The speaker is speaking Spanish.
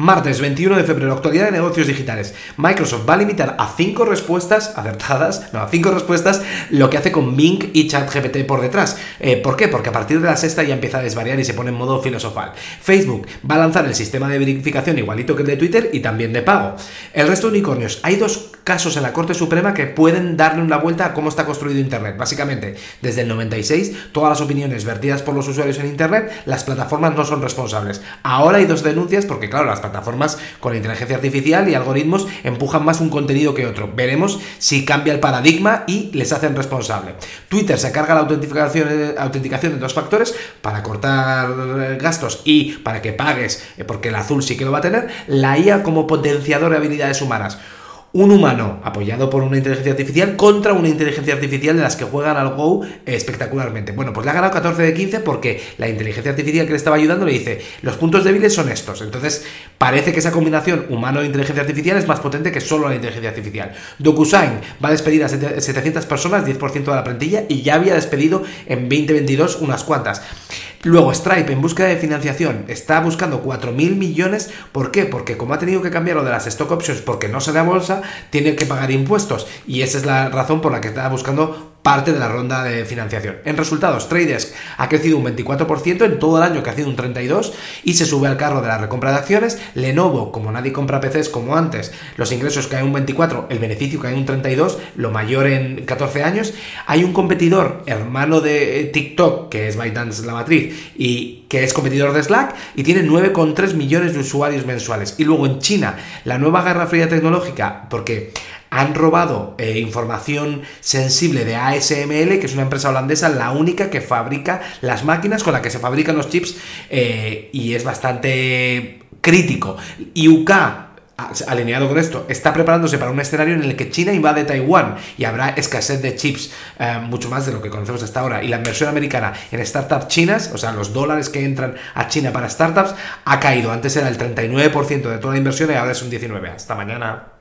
Martes 21 de febrero, actualidad de negocios digitales. Microsoft va a limitar a 5 respuestas acertadas, no, a 5 respuestas, lo que hace con Bing y ChatGPT por detrás. Eh, ¿Por qué? Porque a partir de la sexta ya empieza a desvariar y se pone en modo filosofal. Facebook va a lanzar el sistema de verificación igualito que el de Twitter y también de pago. El resto de unicornios, hay dos casos en la Corte Suprema que pueden darle una vuelta a cómo está construido Internet. Básicamente, desde el 96, todas las opiniones vertidas por los usuarios en Internet, las plataformas no son responsables. Ahora hay dos denuncias porque, claro, las plataformas con inteligencia artificial y algoritmos empujan más un contenido que otro. Veremos si cambia el paradigma y les hacen responsable. Twitter se carga la autenticación, autenticación de dos factores para cortar gastos y para que pagues, eh, porque el azul sí que lo va a tener, la IA como potenciador de habilidades humanas un humano apoyado por una inteligencia artificial contra una inteligencia artificial de las que juegan al Go espectacularmente. Bueno, pues le ha ganado 14 de 15 porque la inteligencia artificial que le estaba ayudando le dice, los puntos débiles son estos. Entonces, parece que esa combinación humano-inteligencia artificial es más potente que solo la inteligencia artificial. DocuSign va a despedir a 700 personas, 10% de la plantilla, y ya había despedido en 2022 unas cuantas. Luego, Stripe, en búsqueda de financiación, está buscando 4.000 millones. ¿Por qué? Porque como ha tenido que cambiar lo de las stock options porque no se da bolsa, tiene que pagar impuestos. Y esa es la razón por la que está buscando parte de la ronda de financiación. En resultados, Tradesk ha crecido un 24% en todo el año, que ha sido un 32% y se sube al carro de la recompra de acciones. Lenovo, como nadie compra PCs como antes, los ingresos caen un 24%, el beneficio cae un 32%, lo mayor en 14 años. Hay un competidor, hermano de TikTok, que es ByteDance la matriz, y que es competidor de Slack, y tiene 9,3 millones de usuarios mensuales. Y luego en China, la nueva guerra fría tecnológica, porque han robado eh, información sensible de ASML, que es una empresa holandesa, la única que fabrica las máquinas con las que se fabrican los chips eh, y es bastante crítico. Y UK alineado con esto, está preparándose para un escenario en el que China invade Taiwán y habrá escasez de chips, eh, mucho más de lo que conocemos hasta ahora. Y la inversión americana en startups chinas, o sea, los dólares que entran a China para startups, ha caído. Antes era el 39% de toda la inversión y ahora es un 19%. Hasta mañana.